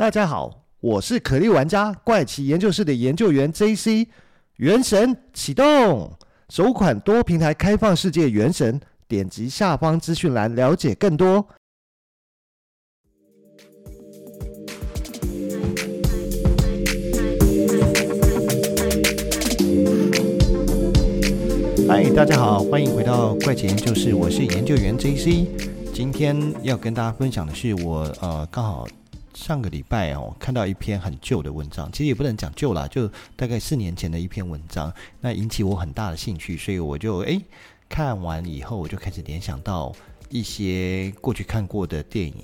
大家好，我是可莉玩家怪奇研究室的研究员 JC。原神启动，首款多平台开放世界原神，点击下方资讯栏了解更多。嗨，大家好，欢迎回到怪奇研究室，我是研究员 JC。今天要跟大家分享的是我呃刚好。上个礼拜哦，看到一篇很旧的文章，其实也不能讲旧啦，就大概四年前的一篇文章，那引起我很大的兴趣，所以我就诶看完以后，我就开始联想到一些过去看过的电影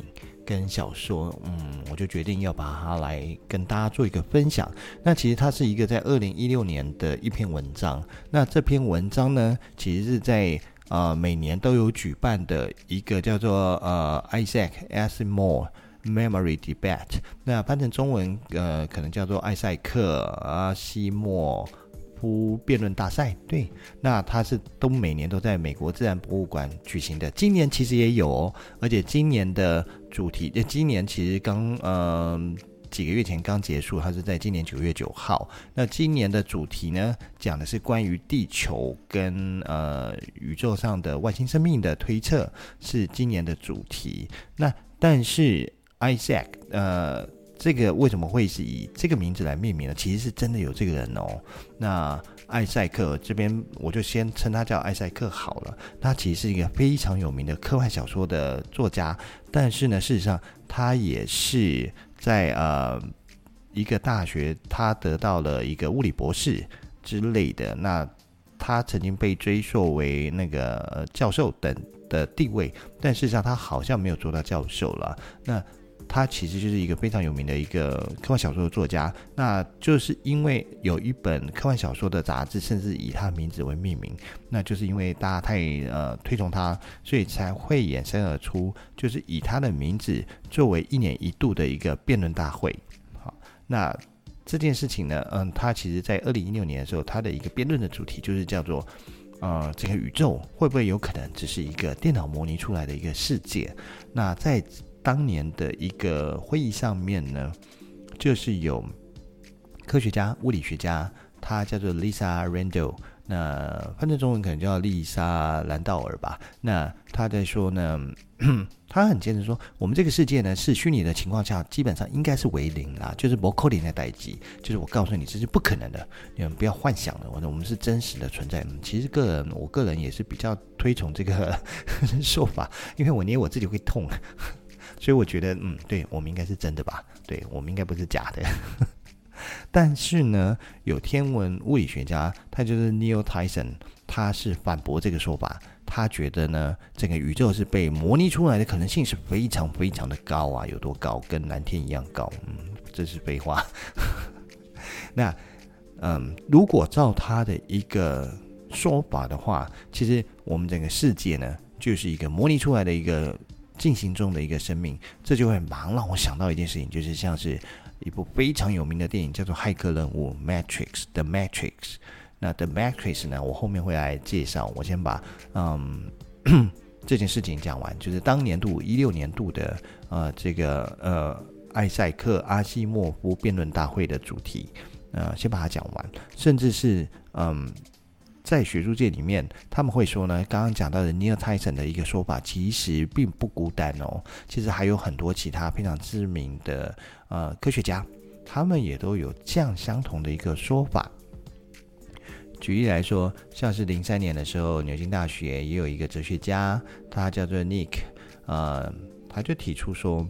跟小说，嗯，我就决定要把它来跟大家做一个分享。那其实它是一个在二零一六年的一篇文章，那这篇文章呢，其实是在呃每年都有举办的一个叫做呃 Isaac Asimov Memory Debate，那翻成中文，呃，可能叫做艾塞克阿西莫夫辩论大赛。对，那它是都每年都在美国自然博物馆举行的，今年其实也有哦，而且今年的主题，今年其实刚，嗯、呃，几个月前刚结束，它是在今年九月九号。那今年的主题呢，讲的是关于地球跟呃宇宙上的外星生命的推测，是今年的主题。那但是。Isaac，呃，这个为什么会是以这个名字来命名呢？其实是真的有这个人哦。那艾塞克这边，我就先称他叫艾塞克好了。他其实是一个非常有名的科幻小说的作家，但是呢，事实上他也是在呃一个大学，他得到了一个物理博士之类的。那他曾经被追溯为那个教授等的地位，但事实上他好像没有做到教授了。那他其实就是一个非常有名的一个科幻小说的作家，那就是因为有一本科幻小说的杂志，甚至以他的名字为命名，那就是因为大家太呃推崇他，所以才会衍生而出，就是以他的名字作为一年一度的一个辩论大会。好，那这件事情呢，嗯，他其实在二零一六年的时候，他的一个辩论的主题就是叫做，呃，这个宇宙会不会有可能只是一个电脑模拟出来的一个世界？那在当年的一个会议上面呢，就是有科学家、物理学家，他叫做 Lisa Randall，那翻译中文可能叫丽莎兰道尔吧。那他在说呢，他很坚持说，我们这个世界呢是虚拟的情况下，基本上应该是为零啦，就是不可能的代际，就是我告诉你这是不可能的，你们不要幻想了，我我们是真实的存在。其实个人，我个人也是比较推崇这个 说法，因为我捏我自己会痛。所以我觉得，嗯，对，我们应该是真的吧？对，我们应该不是假的。但是呢，有天文物理学家，他就是 Neil Tyson，他是反驳这个说法。他觉得呢，整个宇宙是被模拟出来的可能性是非常非常的高啊，有多高？跟蓝天一样高。嗯，这是废话。那，嗯，如果照他的一个说法的话，其实我们整个世界呢，就是一个模拟出来的一个。进行中的一个生命，这就会忙让我想到一件事情，就是像是一部非常有名的电影，叫做《骇客任务》（Matrix）。The Matrix。那 The Matrix 呢，我后面会来介绍。我先把嗯 这件事情讲完，就是当年度一六年度的呃这个呃艾塞克阿西莫夫辩论大会的主题，呃先把它讲完，甚至是嗯。在学术界里面，他们会说呢，刚刚讲到的尼尔泰森的一个说法，其实并不孤单哦。其实还有很多其他非常知名的呃科学家，他们也都有这样相同的一个说法。举例来说，像是零三年的时候，牛津大学也有一个哲学家，他叫做 Nick，呃，他就提出说，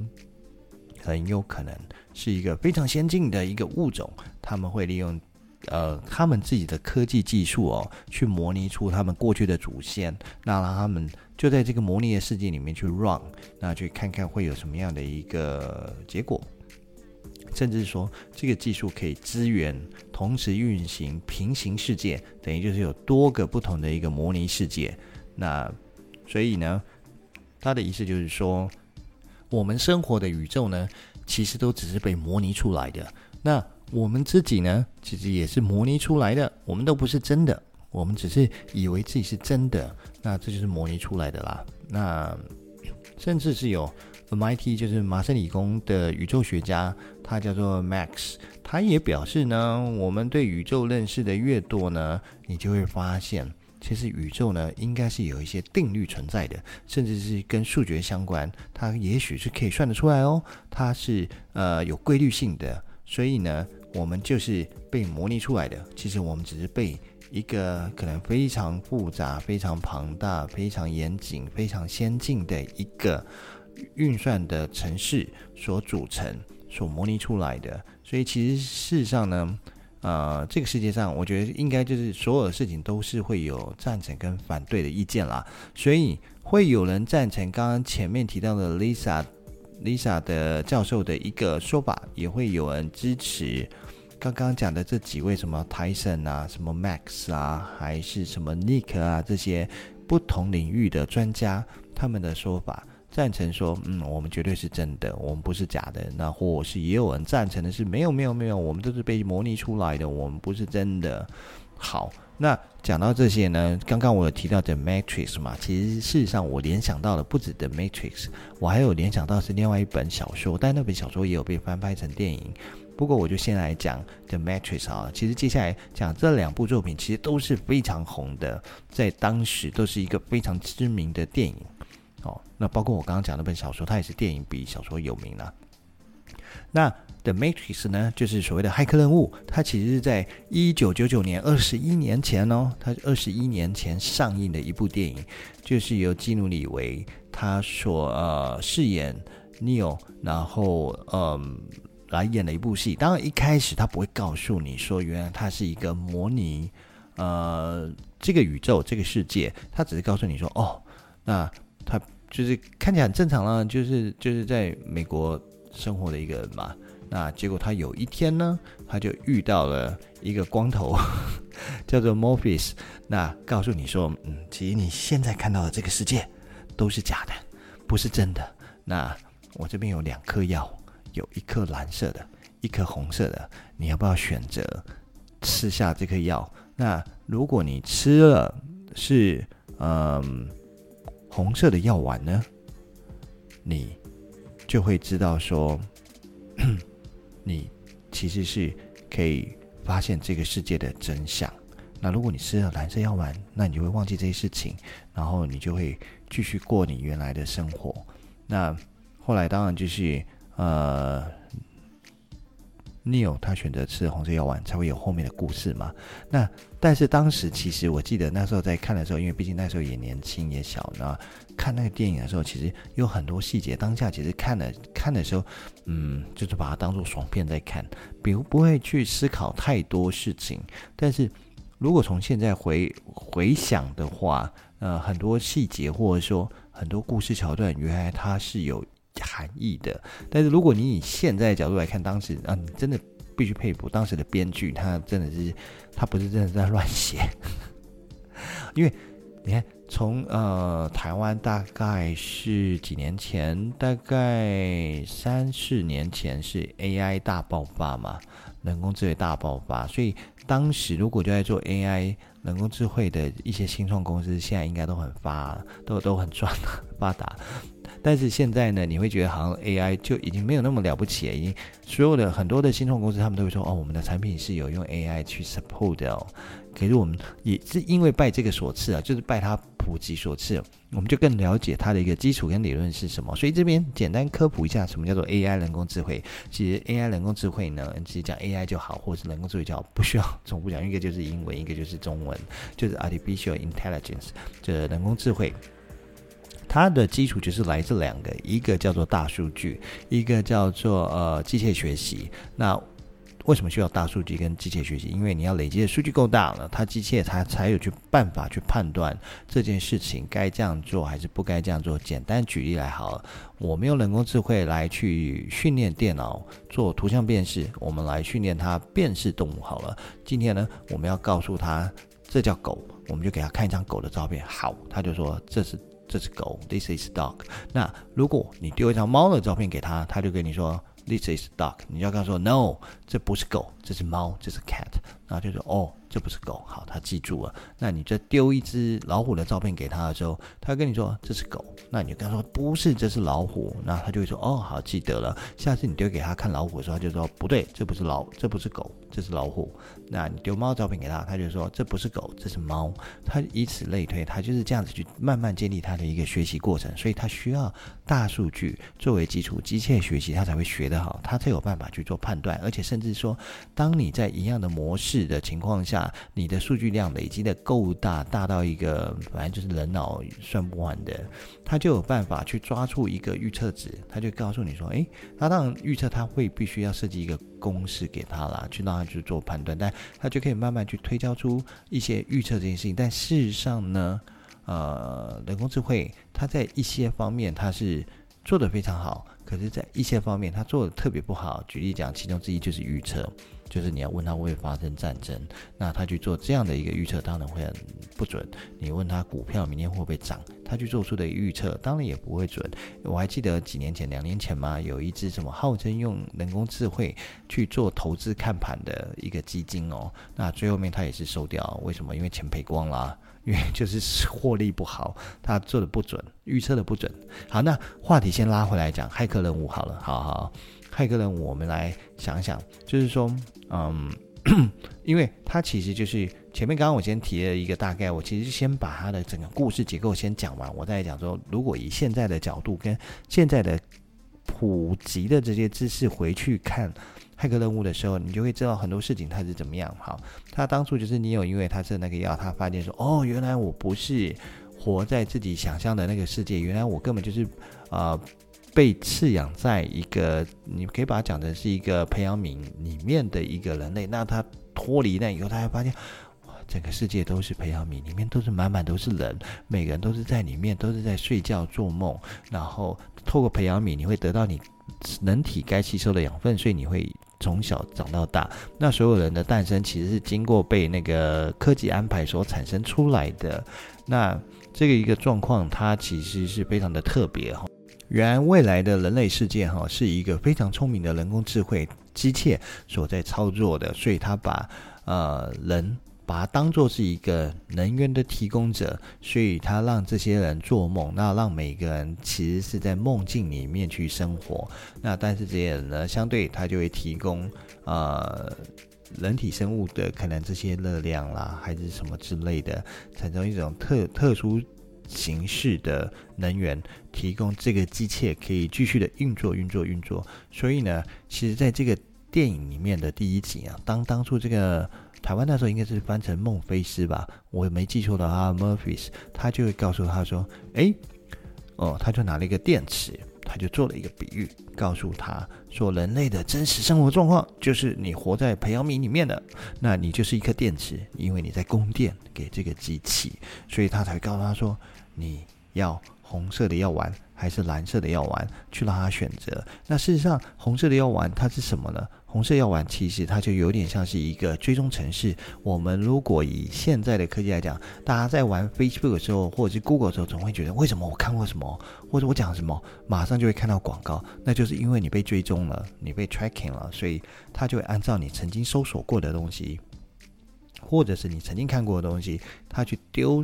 很有可能是一个非常先进的一个物种，他们会利用。呃，他们自己的科技技术哦，去模拟出他们过去的祖先，那让他们就在这个模拟的世界里面去 run，那去看看会有什么样的一个结果，甚至说这个技术可以支援同时运行平行世界，等于就是有多个不同的一个模拟世界。那所以呢，他的意思就是说，我们生活的宇宙呢，其实都只是被模拟出来的。那我们自己呢，其实也是模拟出来的，我们都不是真的，我们只是以为自己是真的，那这就是模拟出来的啦。那甚至是有 MIT 就是麻省理工的宇宙学家，他叫做 Max，他也表示呢，我们对宇宙认识的越多呢，你就会发现，其实宇宙呢应该是有一些定律存在的，甚至是跟数学相关，它也许是可以算得出来哦，它是呃有规律性的，所以呢，我们就是被模拟出来的，其实我们只是被一个可能非常复杂、非常庞大、非常严谨、非常先进的一个。运算的程式所组成、所模拟出来的，所以其实事实上呢，呃，这个世界上，我觉得应该就是所有的事情都是会有赞成跟反对的意见啦。所以会有人赞成刚刚前面提到的 Lisa Lisa 的教授的一个说法，也会有人支持刚刚讲的这几位什么 Tyson 啊、什么 Max 啊，还是什么 Nick 啊这些不同领域的专家他们的说法。赞成说，嗯，我们绝对是真的，我们不是假的。那或是也有人赞成的是，没有，没有，没有，我们都是被模拟出来的，我们不是真的。好，那讲到这些呢，刚刚我有提到 The Matrix 嘛，其实事实上我联想到的不止 The Matrix，我还有联想到是另外一本小说，但那本小说也有被翻拍成电影。不过我就先来讲 The Matrix 啊，其实接下来讲这两部作品，其实都是非常红的，在当时都是一个非常知名的电影。哦，那包括我刚刚讲那本小说，它也是电影比小说有名了。那《The Matrix》呢，就是所谓的骇客任务，它其实是在一九九九年，二十一年前哦，它二十一年前上映的一部电影，就是由基努里维他所呃饰演 Neo，然后嗯、来演的一部戏。当然一开始他不会告诉你说，原来它是一个模拟呃这个宇宙这个世界，他只是告诉你说，哦，那他。就是看起来很正常了，就是就是在美国生活的一个人嘛。那结果他有一天呢，他就遇到了一个光头，叫做 Morpheus。那告诉你说，嗯，其实你现在看到的这个世界都是假的，不是真的。那我这边有两颗药，有一颗蓝色的，一颗红色的，你要不要选择吃下这颗药？那如果你吃了是嗯。红色的药丸呢，你就会知道说，你其实是可以发现这个世界的真相。那如果你吃了蓝色药丸，那你就会忘记这些事情，然后你就会继续过你原来的生活。那后来当然就是呃。Neo 他选择吃红色药丸，才会有后面的故事嘛。那但是当时其实我记得那时候在看的时候，因为毕竟那时候也年轻也小，那看那个电影的时候，其实有很多细节。当下其实看了看的时候，嗯，就是把它当做爽片在看，比如不会去思考太多事情。但是如果从现在回回想的话，呃，很多细节或者说很多故事桥段，原来它是有。含义的，但是如果你以现在的角度来看，当时啊，你真的必须佩服当时的编剧，他真的是，他不是真的在乱写，因为你看，从呃台湾大概是几年前，大概三四年前是 AI 大爆发嘛，人工智慧大爆发，所以当时如果就在做 AI 人工智慧的一些新创公司，现在应该都很发，都都很赚发达。但是现在呢，你会觉得好像 AI 就已经没有那么了不起，已经所有的很多的新创公司，他们都会说哦，我们的产品是有用 AI 去 support 的哦。可是我们也是因为拜这个所赐啊，就是拜它普及所赐，我们就更了解它的一个基础跟理论是什么。所以这边简单科普一下，什么叫做 AI 人工智慧。其实 AI 人工智慧呢，其实讲 AI 就好，或者是人工智慧就好，不需要重复讲，一个就是英文，一个就是中文，就是 Artificial Intelligence，就是人工智慧。它的基础就是来自两个，一个叫做大数据，一个叫做呃机械学习。那为什么需要大数据跟机械学习？因为你要累积的数据够大了，它机械它才有去办法去判断这件事情该这样做还是不该这样做。简单举例来好了，我们用人工智慧来去训练电脑做图像辨识，我们来训练它辨识动物好了。今天呢，我们要告诉它这叫狗，我们就给它看一张狗的照片，好，它就说这是。这是狗，This is dog。那如果你丢一张猫的照片给他，他就跟你说 This is dog。你要跟他说 No，这不是狗，这是猫，这是 cat。然后就说哦，这不是狗，好，他记住了。那你再丢一只老虎的照片给他的时候，他跟你说这是狗，那你就跟他说不是，这是老虎，那他就会说哦，好，记得了。下次你丢给他看老虎的时候，他就说不对，这不是老，这不是狗，这是老虎。那你丢猫照片给他，他就说这不是狗，这是猫。他以此类推，他就是这样子去慢慢建立他的一个学习过程。所以他需要大数据作为基础，机械学习他才会学得好，他才有办法去做判断，而且甚至说，当你在一样的模式的情况下，你的数据量累积的够大，大到一个反正就是人脑算不完的，他就有办法去抓出一个预测值，他就告诉你说，诶，他当然预测他会必须要设计一个公式给他啦，去让他去做判断，但他就可以慢慢去推敲出一些预测这件事情。但事实上呢，呃，人工智慧它在一些方面它是做得非常好，可是在一些方面他做得特别不好。举例讲，其中之一就是预测。就是你要问他会不会发生战争，那他去做这样的一个预测，当然会很不准。你问他股票明天会不会涨，他去做出的预测，当然也不会准。我还记得几年前，两年前嘛，有一只什么号称用人工智慧去做投资看盘的一个基金哦，那最后面他也是收掉，为什么？因为钱赔光了，因为就是 获利不好，他做的不准，预测的不准。好，那话题先拉回来讲骇客任务好了，好好。骇客任务，我们来想想，就是说，嗯，因为他其实就是前面刚刚我先提了一个大概，我其实先把他的整个故事结构先讲完，我再讲说，如果以现在的角度跟现在的普及的这些知识回去看骇客任务的时候，你就会知道很多事情它是怎么样。好，他当初就是你有，因为他是那个药，他发现说，哦，原来我不是活在自己想象的那个世界，原来我根本就是啊。呃被饲养在一个，你可以把它讲成是一个培养皿里面的一个人类。那他脱离那以后，他会发现，哇，整个世界都是培养皿，里面都是满满都是人，每个人都是在里面，都是在睡觉做梦。然后透过培养皿，你会得到你人体该吸收的养分，所以你会从小长到大。那所有人的诞生其实是经过被那个科技安排所产生出来的。那这个一个状况，它其实是非常的特别哈。原来未来的人类世界哈是一个非常聪明的人工智慧机械所在操作的，所以他把呃人把它当做是一个能源的提供者，所以他让这些人做梦，那让每个人其实是在梦境里面去生活。那但是这些人呢，相对他就会提供呃人体生物的可能这些热量啦，还是什么之类的，产生一种特特殊。形式的能源提供这个机械可以继续的运作、运作、运作。所以呢，其实在这个电影里面的第一集啊，当当初这个台湾那时候应该是翻成孟菲斯吧，我没记错的话，Murphys，他就会告诉他说：“诶，哦，他就拿了一个电池，他就做了一个比喻，告诉他说，人类的真实生活状况就是你活在培养皿里面的，那你就是一颗电池，因为你在供电给这个机器，所以他才告诉他说。”你要红色的药丸还是蓝色的药丸？去让他选择。那事实上，红色的药丸它是什么呢？红色药丸其实它就有点像是一个追踪程式。我们如果以现在的科技来讲，大家在玩 Facebook 的时候，或者是 Google 的时候，总会觉得为什么我看过什么，或者我讲什么，马上就会看到广告。那就是因为你被追踪了，你被 tracking 了，所以它就会按照你曾经搜索过的东西，或者是你曾经看过的东西，它去丢。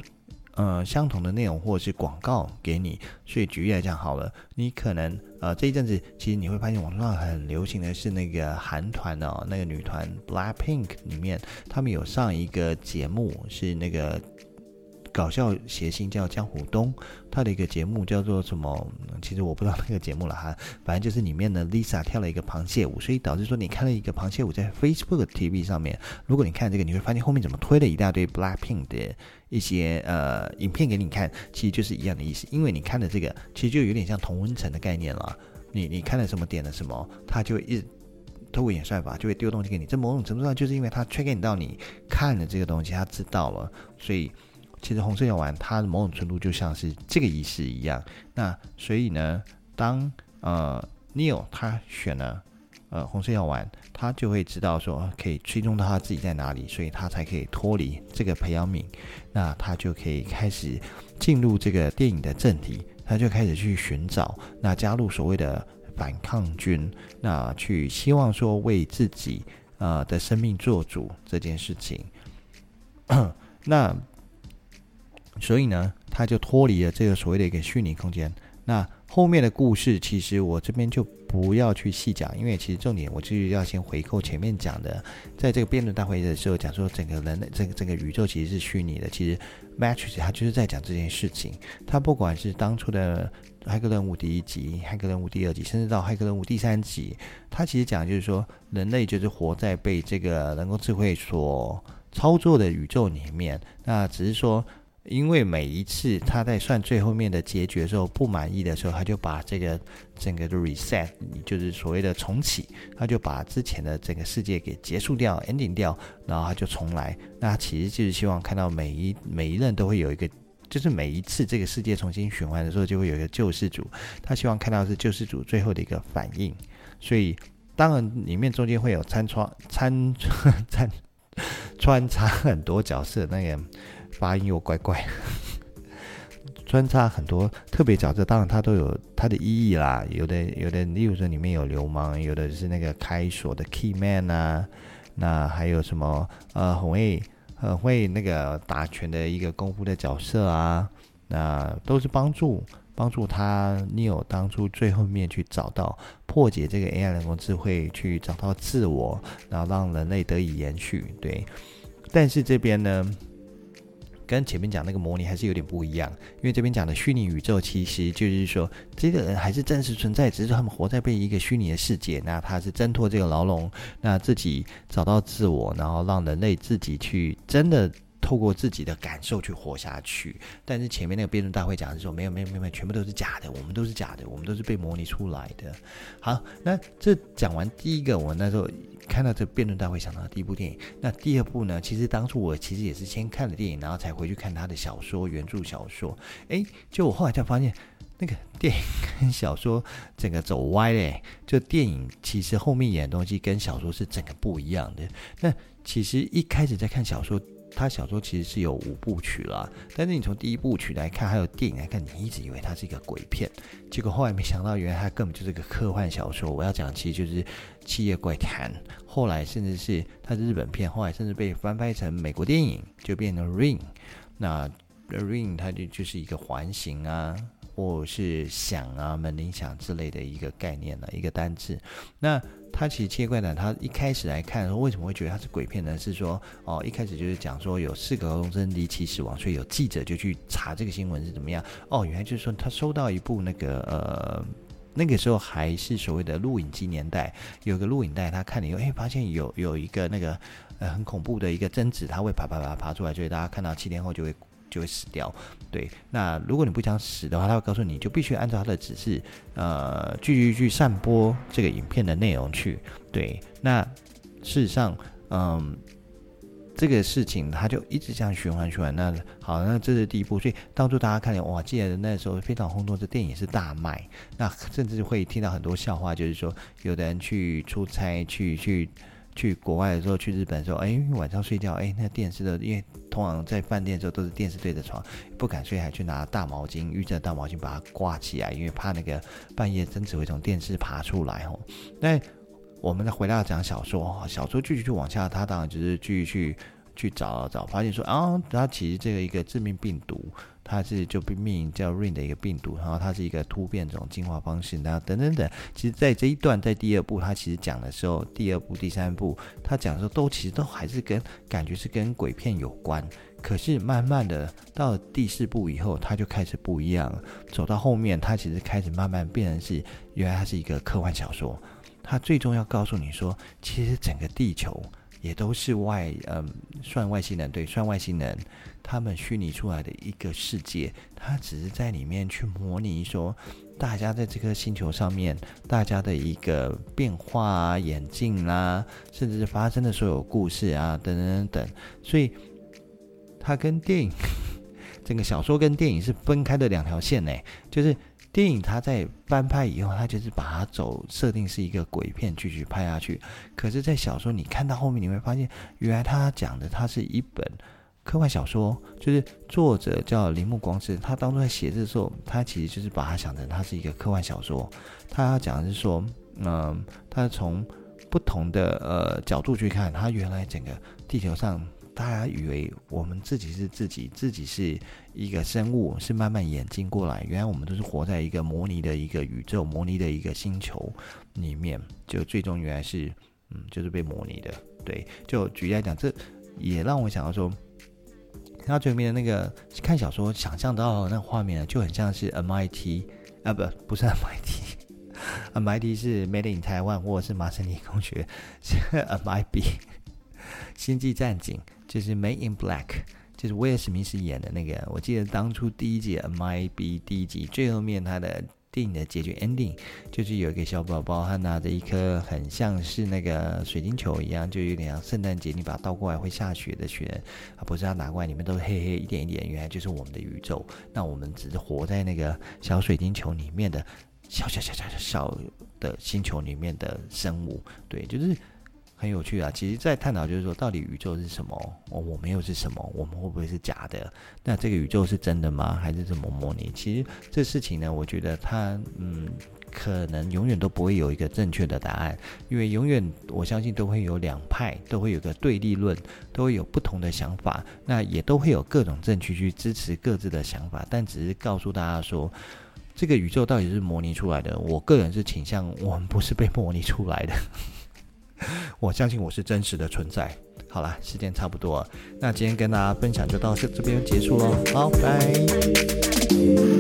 呃，相同的内容或者是广告给你，所以举例来讲好了，你可能呃这一阵子其实你会发现网络上很流行的是那个韩团哦，那个女团 BLACKPINK 里面，他们有上一个节目是那个。搞笑谐星叫江湖东，他的一个节目叫做什么？其实我不知道那个节目了哈。反正就是里面的 Lisa 跳了一个螃蟹舞，所以导致说你看了一个螃蟹舞在 Facebook TV 上面。如果你看这个，你会发现后面怎么推了一大堆 Blackpink 的一些呃影片给你看，其实就是一样的意思。因为你看的这个，其实就有点像同温层的概念了。你你看了什么点了什么，他就一透过演算法就会丢东西给你。这某种程度上就是因为他 track 到你看了这个东西，他知道了，所以。其实红色药丸，它的某种程度就像是这个意思一样。那所以呢，当呃 Neil 他选了呃红色药丸，他就会知道说可以追踪到他自己在哪里，所以他才可以脱离这个培养皿。那他就可以开始进入这个电影的正题，他就开始去寻找，那加入所谓的反抗军，那去希望说为自己呃的生命做主这件事情。那所以呢，他就脱离了这个所谓的一个虚拟空间。那后面的故事，其实我这边就不要去细讲，因为其实重点我就是要先回扣前面讲的，在这个辩论大会的时候讲说，整个人类这个整个宇宙其实是虚拟的。其实 Matrix 它就是在讲这件事情。它不管是当初的《骇客任务》第一集、《骇客任务》第二集，甚至到《骇客任务》第三集，它其实讲的就是说，人类就是活在被这个人工智慧所操作的宇宙里面。那只是说。因为每一次他在算最后面的结局的时候不满意的时候，他就把这个整个的 reset，就是所谓的重启，他就把之前的整个世界给结束掉，ending 掉，然后他就重来。那其实就是希望看到每一每一任都会有一个，就是每一次这个世界重新循环的时候，就会有一个救世主。他希望看到是救世主最后的一个反应。所以当然里面中间会有参穿参参穿插很多角色那个。发音又怪怪，穿插很多特别角色，当然它都有它的意义啦。有的有的，例如说里面有流氓，有的是那个开锁的 key man 啊，那还有什么呃很会很会那个打拳的一个功夫的角色啊，那都是帮助帮助他 Neo 当初最后面去找到破解这个 AI 人工智慧，去找到自我，然后让人类得以延续。对，但是这边呢？跟前面讲那个模拟还是有点不一样，因为这边讲的虚拟宇宙其实就是说，这个人还是真实存在，只是他们活在被一个虚拟的世界。那他是挣脱这个牢笼，那自己找到自我，然后让人类自己去真的。透过自己的感受去活下去，但是前面那个辩论大会讲的时候，没有没有没有，全部都是假的，我们都是假的，我们都是被模拟出来的。好，那这讲完第一个，我那时候看到这辩论大会想到第一部电影。那第二部呢？其实当初我其实也是先看了电影，然后才回去看他的小说原著小说。诶，就我后来才发现，那个电影跟小说整个走歪嘞。就电影其实后面演的东西跟小说是整个不一样的。那其实一开始在看小说。他小说其实是有五部曲啦，但是你从第一部曲来看，还有电影来看，你一直以为它是一个鬼片，结果后来没想到，原来它根本就是个科幻小说。我要讲其实就是《七夜怪谈》，后来甚至是它是日本片，后来甚至被翻拍成美国电影，就变成《Ring》。那《Ring》它就就是一个环形啊。或是响啊、门铃响之类的一个概念呢，一个单字。那他其实《七怪谈》，他一开始来看说，为什么会觉得他是鬼片呢？是说哦，一开始就是讲说有四个高中生离奇死亡，所以有记者就去查这个新闻是怎么样。哦，原来就是说他收到一部那个呃，那个时候还是所谓的录影机年代，有个录影带，他看了以后，哎，发现有有一个那个呃很恐怖的一个贞子，他会爬爬爬爬出来，所以大家看到七天后就会。就会死掉，对。那如果你不想死的话，他会告诉你就必须按照他的指示，呃，继续去散播这个影片的内容去。对。那事实上，嗯，这个事情他就一直这样循环循环。那好，那这是第一步。所以当初大家看见，哇，记得那时候非常轰动，这电影是大卖。那甚至会听到很多笑话，就是说，有的人去出差去去。去国外的时候，去日本的时候，哎，晚上睡觉，哎，那电视的，因为通常在饭店的时候都是电视对着床，不敢睡，还去拿大毛巾，预热大毛巾把它挂起来，因为怕那个半夜贞子会从电视爬出来哦。那我们再回到讲小说，小说继续去往下，他当然就是继续去去找找，发现说啊，他其实这个一个致命病毒。它是就被命名叫 Rain 的一个病毒，然后它是一个突变种进化方式，然后等等等。其实，在这一段，在第二部，它其实讲的时候，第二部、第三部，它讲的时候，都其实都还是跟感觉是跟鬼片有关。可是，慢慢的到第四部以后，它就开始不一样了。走到后面，它其实开始慢慢变成是，原来它是一个科幻小说。它最终要告诉你说，其实整个地球。也都是外，嗯，算外星人，对，算外星人，他们虚拟出来的一个世界，他只是在里面去模拟说，大家在这颗星球上面，大家的一个变化啊、演进啦，甚至是发生的所有故事啊，等等等等，所以，他跟电影，整个小说跟电影是分开的两条线呢，就是。电影它在翻拍以后，它就是把它走设定是一个鬼片继续拍下去。可是，在小说你看到后面，你会发现，原来他讲的它是一本科幻小说，就是作者叫铃木光司，他当初在写的时候，他其实就是把它想成它是一个科幻小说。他讲的是说，嗯，他从不同的呃角度去看，他原来整个地球上大家以为我们自己是自己，自己是一个生物，是慢慢演进过来。原来我们都是活在一个模拟的一个宇宙、模拟的一个星球里面，就最终原来是，嗯，就是被模拟的。对，就举例来讲，这也让我想到说，他最后面的那个看小说想象到那画面就很像是 MIT 啊，不，不是 MIT，MIT 是 Made in Taiwan 或者是麻省理工学，是 MIB。星际战警就是《Made in Black》，就是威尔史密斯演的那个。我记得当初第一集《MIB》第一集最后面，他的电影的结局 ending 就是有一个小宝宝，他拿着一颗很像是那个水晶球一样，就有点像圣诞节你把它倒过来会下雪的雪，啊，不是他拿过来里面都是黑黑一点一点，原来就是我们的宇宙。那我们只是活在那个小水晶球里面的小小小小小的星球里面的生物，对，就是。很有趣啊！其实，在探讨就是说，到底宇宙是什么？我我们又是什么？我们会不会是假的？那这个宇宙是真的吗？还是怎么模拟？其实这事情呢，我觉得它嗯，可能永远都不会有一个正确的答案，因为永远我相信都会有两派，都会有个对立论，都会有不同的想法，那也都会有各种证据去支持各自的想法，但只是告诉大家说，这个宇宙到底是模拟出来的。我个人是倾向，我们不是被模拟出来的。我相信我是真实的存在。好了，时间差不多，那今天跟大家分享就到这这边结束喽。好，拜。